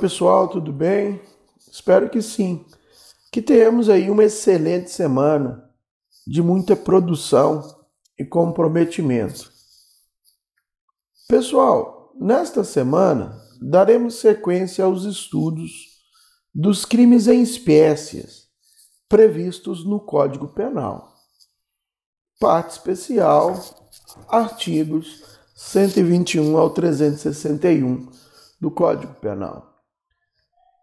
pessoal, tudo bem? Espero que sim. Que tenhamos aí uma excelente semana de muita produção e comprometimento. Pessoal, nesta semana daremos sequência aos estudos dos crimes em espécies previstos no Código Penal. Parte especial, artigos 121 ao 361 do Código Penal.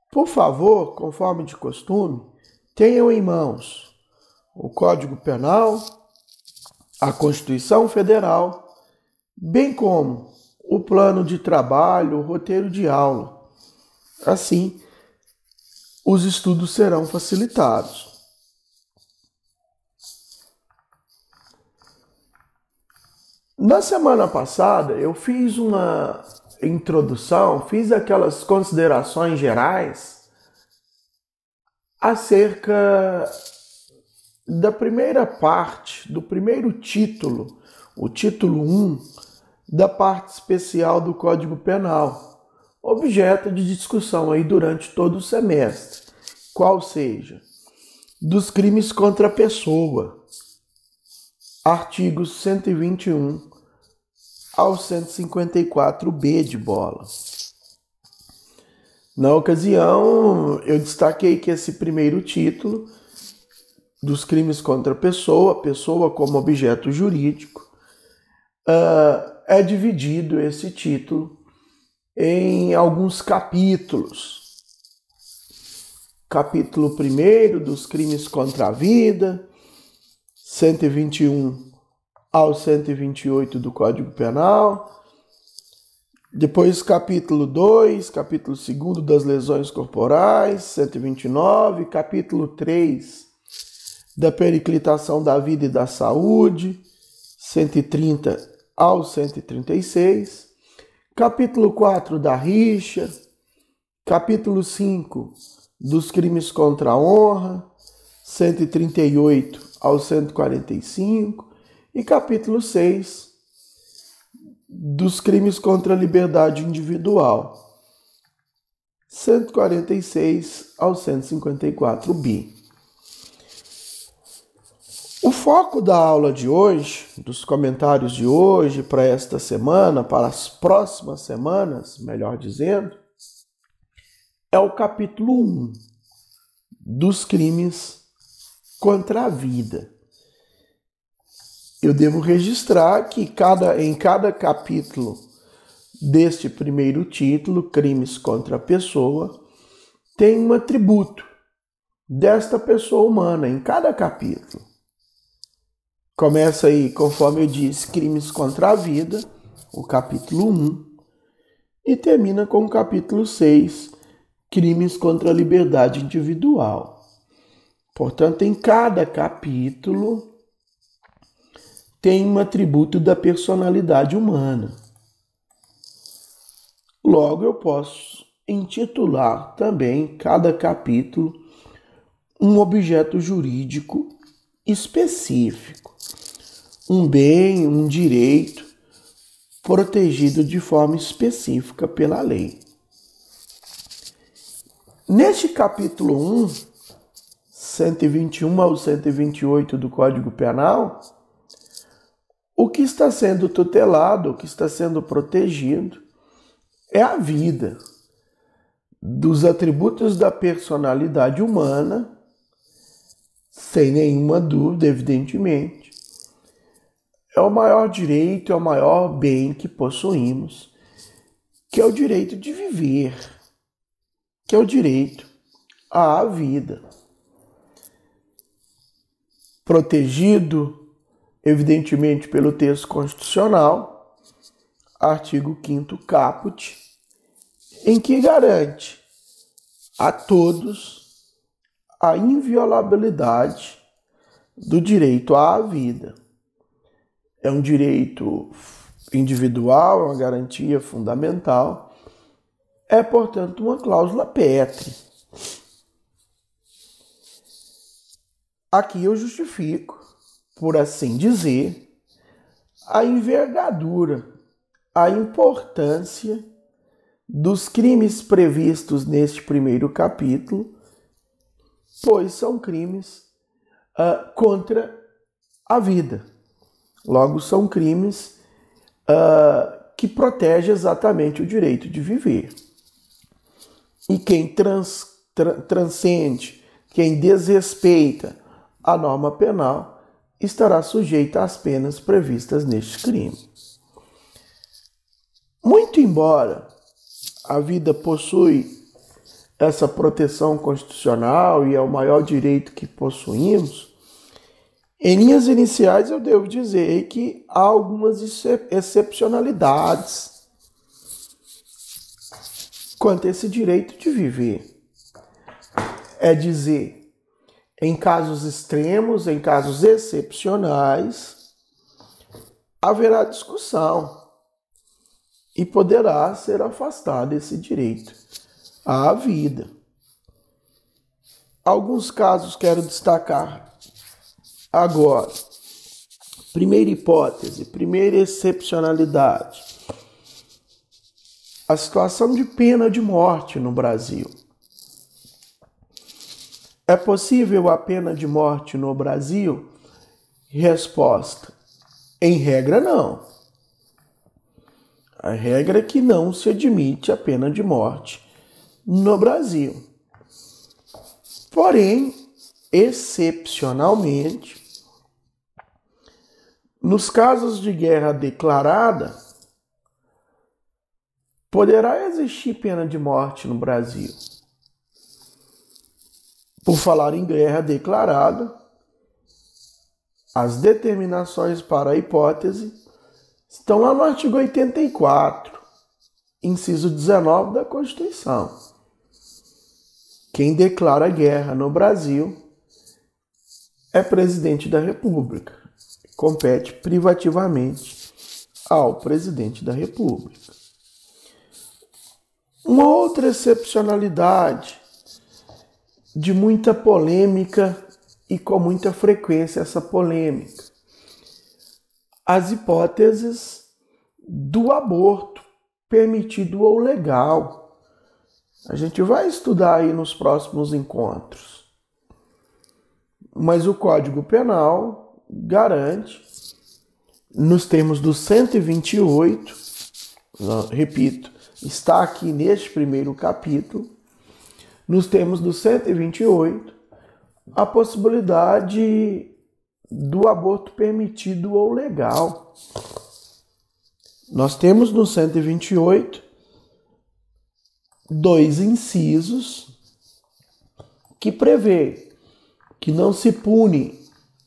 Por favor, conforme de costume, tenham em mãos o Código Penal, a Constituição Federal, bem como o plano de trabalho, o roteiro de aula. Assim, os estudos serão facilitados. Na semana passada, eu fiz uma introdução, fiz aquelas considerações gerais acerca da primeira parte, do primeiro título, o título 1 da parte especial do Código Penal, objeto de discussão aí durante todo o semestre, qual seja, dos crimes contra a pessoa, artigos 121 ao 154B de bola. Na ocasião, eu destaquei que esse primeiro título dos crimes contra a pessoa, pessoa como objeto jurídico, uh, é dividido esse título em alguns capítulos. Capítulo 1 dos crimes contra a vida, 121 ao 128 do Código Penal. Depois, capítulo 2, capítulo 2 das lesões corporais, 129, capítulo 3 da periclitação da vida e da saúde, 130 ao 136, capítulo 4 da rixa, capítulo 5 dos crimes contra a honra, 138 ao 145, e capítulo 6 dos crimes contra a liberdade individual, 146 ao 154 bi. O foco da aula de hoje, dos comentários de hoje para esta semana, para as próximas semanas, melhor dizendo, é o capítulo 1 dos crimes contra a vida eu devo registrar que cada, em cada capítulo deste primeiro título, Crimes contra a Pessoa, tem um atributo desta pessoa humana em cada capítulo. Começa aí, conforme eu disse, Crimes contra a Vida, o capítulo 1, e termina com o capítulo 6, Crimes contra a Liberdade Individual. Portanto, em cada capítulo tem um atributo da personalidade humana. Logo, eu posso intitular também cada capítulo um objeto jurídico específico, um bem, um direito protegido de forma específica pela lei. Neste capítulo 1, 121 ao 128 do Código Penal, o que está sendo tutelado, o que está sendo protegido é a vida dos atributos da personalidade humana, sem nenhuma dúvida, evidentemente. É o maior direito, é o maior bem que possuímos, que é o direito de viver, que é o direito à vida. Protegido evidentemente pelo texto constitucional, artigo 5 caput, em que garante a todos a inviolabilidade do direito à vida. É um direito individual, é uma garantia fundamental, é, portanto, uma cláusula pétrea. Aqui eu justifico por assim dizer, a envergadura, a importância dos crimes previstos neste primeiro capítulo, pois são crimes uh, contra a vida. Logo, são crimes uh, que protegem exatamente o direito de viver. E quem trans, tra, transcende, quem desrespeita a norma penal, estará sujeito às penas previstas neste crime. Muito embora a vida possui essa proteção constitucional e é o maior direito que possuímos, em linhas iniciais eu devo dizer que há algumas excepcionalidades quanto a esse direito de viver. É dizer, em casos extremos, em casos excepcionais, haverá discussão e poderá ser afastado esse direito à vida. Alguns casos quero destacar agora. Primeira hipótese, primeira excepcionalidade. A situação de pena de morte no Brasil. É possível a pena de morte no Brasil? Resposta: em regra, não. A regra é que não se admite a pena de morte no Brasil. Porém, excepcionalmente, nos casos de guerra declarada, poderá existir pena de morte no Brasil. Por falar em guerra declarada, as determinações para a hipótese estão lá no artigo 84, inciso 19 da Constituição. Quem declara guerra no Brasil é presidente da República. Compete privativamente ao presidente da República. Uma outra excepcionalidade de muita polêmica e com muita frequência essa polêmica as hipóteses do aborto permitido ou legal. A gente vai estudar aí nos próximos encontros. Mas o Código Penal garante, nos termos do 128, repito, está aqui neste primeiro capítulo, nos termos do 128, a possibilidade do aborto permitido ou legal. Nós temos no 128 dois incisos que prevê que não se pune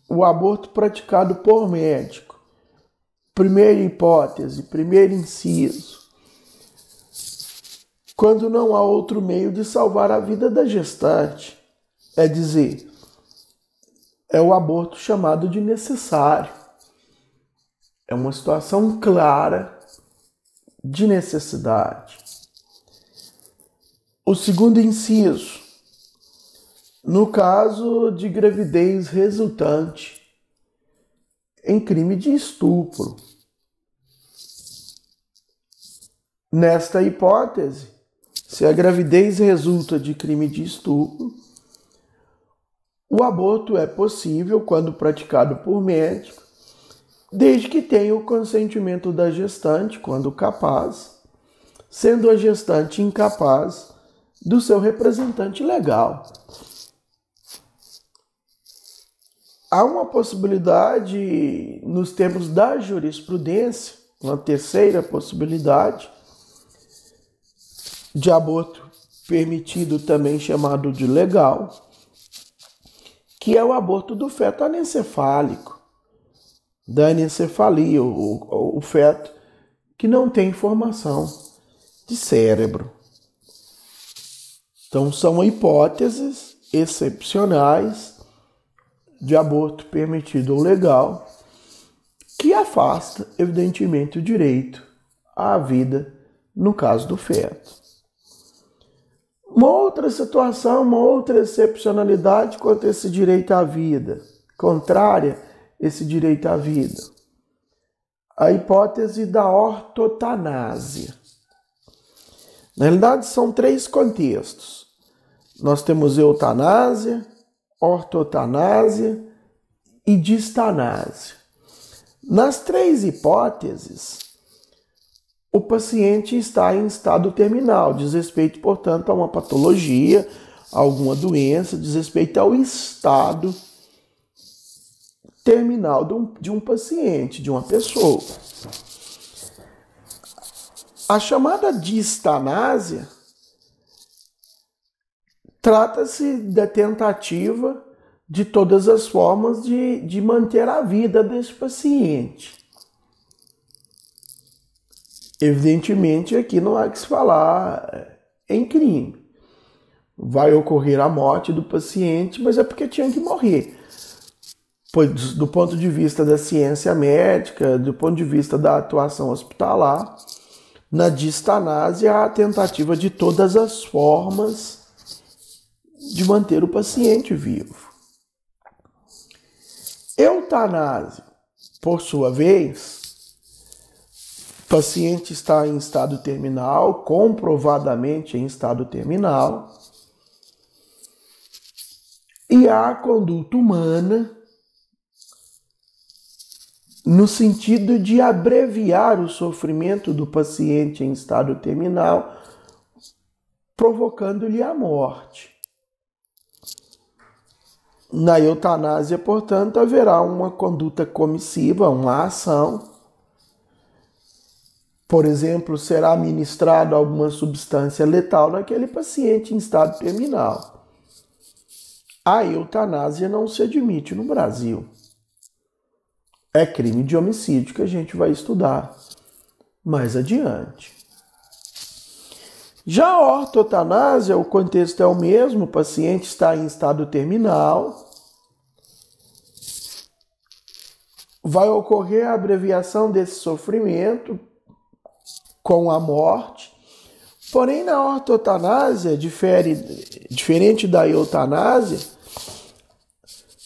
o aborto praticado por médico. Primeira hipótese, primeiro inciso. Quando não há outro meio de salvar a vida da gestante, é dizer, é o aborto chamado de necessário. É uma situação clara de necessidade. O segundo inciso, no caso de gravidez resultante em crime de estupro. Nesta hipótese, se a gravidez resulta de crime de estupro, o aborto é possível quando praticado por médico, desde que tenha o consentimento da gestante, quando capaz, sendo a gestante incapaz do seu representante legal. Há uma possibilidade, nos termos da jurisprudência, uma terceira possibilidade de aborto permitido, também chamado de legal, que é o aborto do feto anencefálico, da anencefalia, o, o, o feto que não tem formação de cérebro. Então, são hipóteses excepcionais de aborto permitido ou legal que afasta, evidentemente, o direito à vida no caso do feto. Uma outra situação, uma outra excepcionalidade quanto a esse direito à vida, contrária a esse direito à vida. A hipótese da ortotanásia. Na realidade, são três contextos. Nós temos eutanásia, ortotanásia e distanásia. Nas três hipóteses, o paciente está em estado terminal, diz respeito, portanto, a uma patologia, a alguma doença, diz respeito ao estado terminal de um, de um paciente, de uma pessoa. A chamada distanásia trata-se da tentativa de todas as formas de, de manter a vida desse paciente. Evidentemente, aqui não há que se falar é, em crime. Vai ocorrer a morte do paciente, mas é porque tinha que morrer. Pois, do ponto de vista da ciência médica, do ponto de vista da atuação hospitalar, na distanásia há a tentativa de todas as formas de manter o paciente vivo. Eutanásia, por sua vez, paciente está em estado terminal, comprovadamente em estado terminal, e há conduta humana no sentido de abreviar o sofrimento do paciente em estado terminal, provocando-lhe a morte. Na eutanásia, portanto, haverá uma conduta comissiva, uma ação. Por exemplo, será administrado alguma substância letal naquele paciente em estado terminal. A eutanásia não se admite no Brasil. É crime de homicídio que a gente vai estudar mais adiante. Já a ortotanásia, o contexto é o mesmo, o paciente está em estado terminal. Vai ocorrer a abreviação desse sofrimento com a morte. Porém, na ortotanásia, difere, diferente da eutanásia,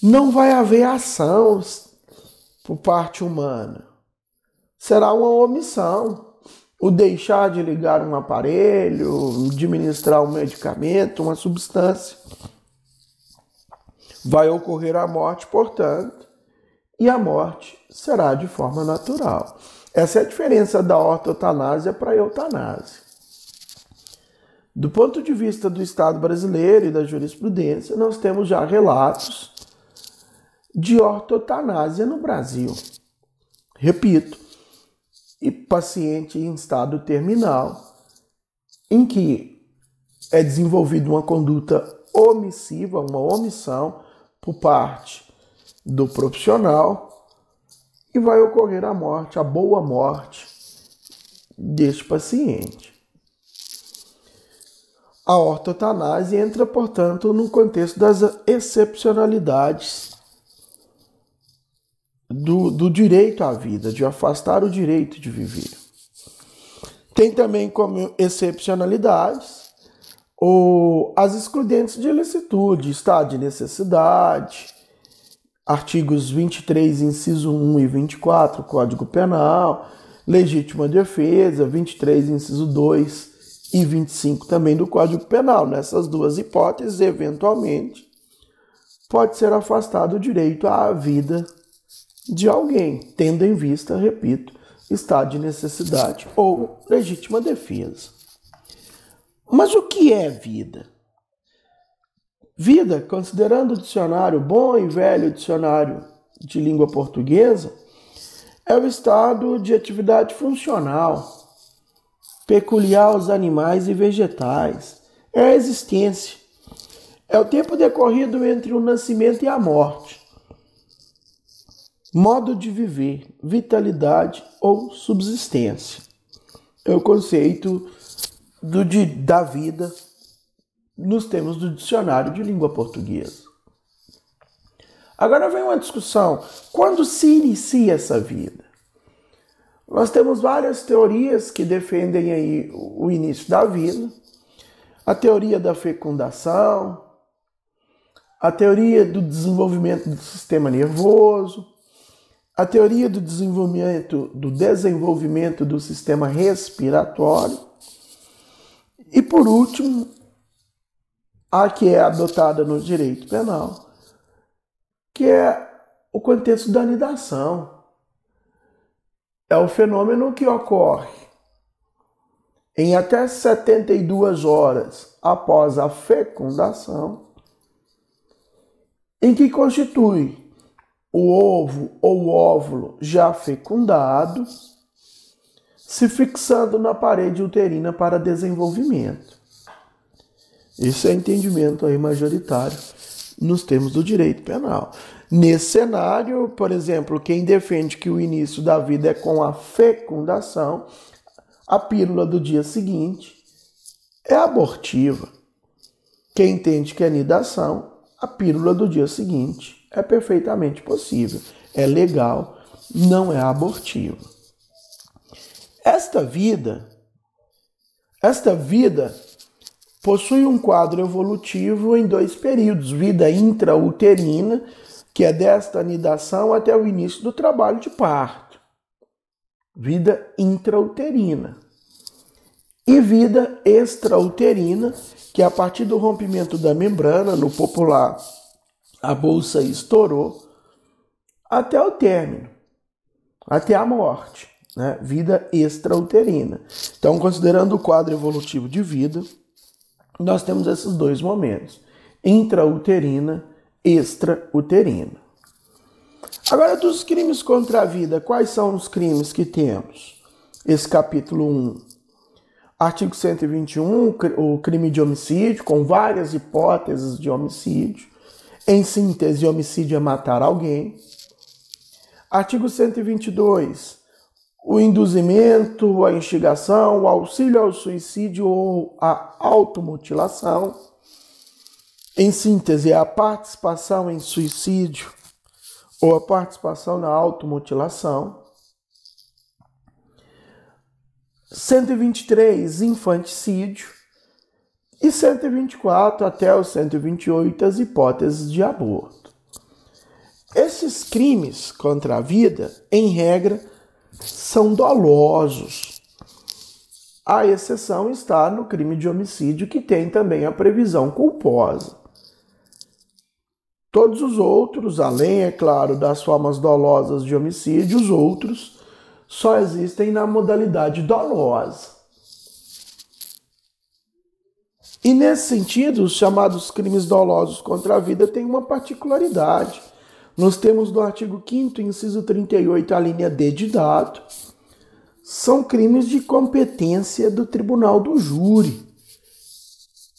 não vai haver ação por parte humana. Será uma omissão o deixar de ligar um aparelho, administrar um medicamento, uma substância. Vai ocorrer a morte, portanto, e a morte será de forma natural. Essa é a diferença da ortotanásia para a eutanásia. Do ponto de vista do Estado brasileiro e da jurisprudência, nós temos já relatos de ortotanásia no Brasil. Repito, e paciente em estado terminal, em que é desenvolvida uma conduta omissiva, uma omissão por parte do profissional e vai ocorrer a morte, a boa morte deste paciente. A ortotanase entra, portanto, no contexto das excepcionalidades do, do direito à vida, de afastar o direito de viver. Tem também como excepcionalidades ou as excludentes de ilicitude, estado de necessidade, artigos 23, inciso 1 e 24, Código Penal, legítima defesa, 23, inciso 2 e 25 também do Código Penal. Nessas duas hipóteses, eventualmente, pode ser afastado o direito à vida de alguém, tendo em vista, repito, estado de necessidade ou legítima defesa. Mas o que é vida? Vida, considerando o dicionário bom e velho dicionário de língua portuguesa, é o estado de atividade funcional peculiar aos animais e vegetais. É a existência. É o tempo decorrido entre o nascimento e a morte modo de viver, vitalidade ou subsistência. É o conceito do, de, da vida nos termos do dicionário de língua portuguesa. Agora vem uma discussão: quando se inicia essa vida? Nós temos várias teorias que defendem aí o início da vida. A teoria da fecundação, a teoria do desenvolvimento do sistema nervoso, a teoria do desenvolvimento do desenvolvimento do sistema respiratório E por último, a que é adotada no direito penal, que é o contexto da anidação. É o fenômeno que ocorre em até 72 horas após a fecundação, em que constitui o ovo ou óvulo já fecundado, se fixando na parede uterina para desenvolvimento. Isso é entendimento aí majoritário nos termos do direito penal. Nesse cenário, por exemplo, quem defende que o início da vida é com a fecundação, a pílula do dia seguinte é abortiva. Quem entende que é nidação, a pílula do dia seguinte é perfeitamente possível, é legal, não é abortiva. Esta vida, esta vida possui um quadro evolutivo em dois períodos: vida intrauterina, que é desta anidação até o início do trabalho de parto, vida intrauterina, e vida extrauterina, que é a partir do rompimento da membrana, no popular, a bolsa estourou, até o término, até a morte, né? vida extrauterina. Então, considerando o quadro evolutivo de vida, nós temos esses dois momentos: intrauterina, extrauterina. Agora, dos crimes contra a vida, quais são os crimes que temos? Esse capítulo 1. Artigo 121, o crime de homicídio, com várias hipóteses de homicídio. Em síntese, homicídio é matar alguém. Artigo 122, o induzimento, a instigação, o auxílio ao suicídio ou a automutilação. Em síntese, a participação em suicídio ou a participação na automutilação. 123, infanticídio. E 124 até o 128, as hipóteses de aborto. Esses crimes contra a vida, em regra, são dolosos. A exceção está no crime de homicídio, que tem também a previsão culposa. Todos os outros, além, é claro, das formas dolosas de homicídio, os outros só existem na modalidade dolosa. E nesse sentido, os chamados crimes dolosos contra a vida têm uma particularidade nós temos no artigo 5 inciso 38, a linha D de dado, são crimes de competência do tribunal do júri.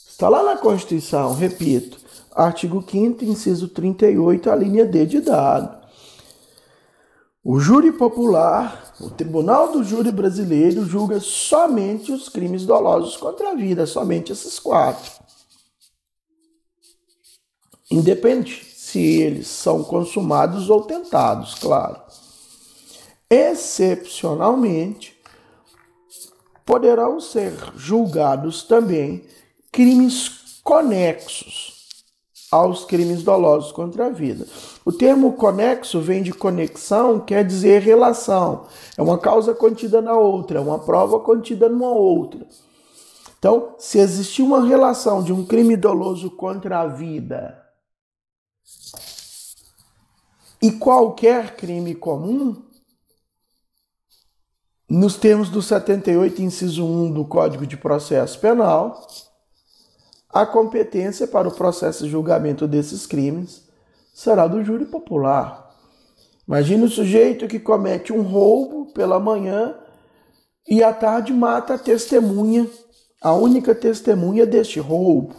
Está lá na Constituição, repito, artigo 5 inciso 38, a linha D de dado. O júri popular, o Tribunal do Júri Brasileiro, julga somente os crimes dolosos contra a vida, somente esses quatro. Independente se eles são consumados ou tentados, claro. Excepcionalmente, poderão ser julgados também crimes conexos aos crimes dolosos contra a vida. O termo conexo vem de conexão, quer dizer relação. É uma causa contida na outra, é uma prova contida numa outra. Então, se existir uma relação de um crime doloso contra a vida e qualquer crime comum, nos termos do 78, inciso 1 do Código de Processo Penal, a competência para o processo e julgamento desses crimes será do júri popular. Imagine o sujeito que comete um roubo pela manhã e à tarde mata a testemunha, a única testemunha deste roubo.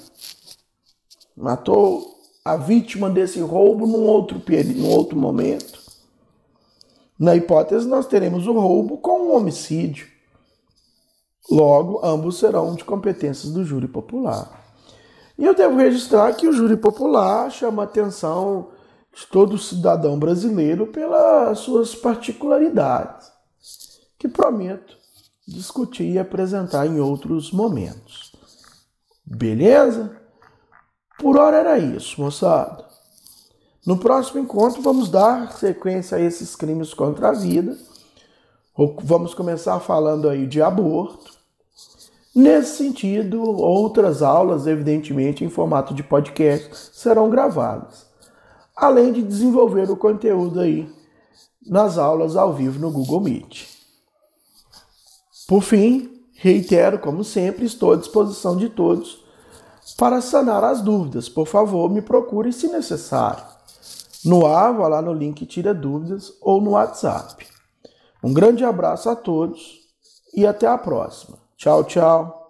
Matou a vítima desse roubo num outro, num outro momento. Na hipótese, nós teremos o roubo com um homicídio. Logo, ambos serão de competências do júri popular. E eu devo registrar que o júri popular chama a atenção de todo cidadão brasileiro pelas suas particularidades, que prometo discutir e apresentar em outros momentos. Beleza? Por hora era isso, moçada. No próximo encontro vamos dar sequência a esses crimes contra a vida. Vamos começar falando aí de aborto. Nesse sentido, outras aulas, evidentemente, em formato de podcast, serão gravadas, além de desenvolver o conteúdo aí nas aulas ao vivo no Google Meet. Por fim, reitero, como sempre, estou à disposição de todos para sanar as dúvidas. Por favor, me procure se necessário. No ar, vá lá no link Tira Dúvidas ou no WhatsApp. Um grande abraço a todos e até a próxima. Tchau, tchau.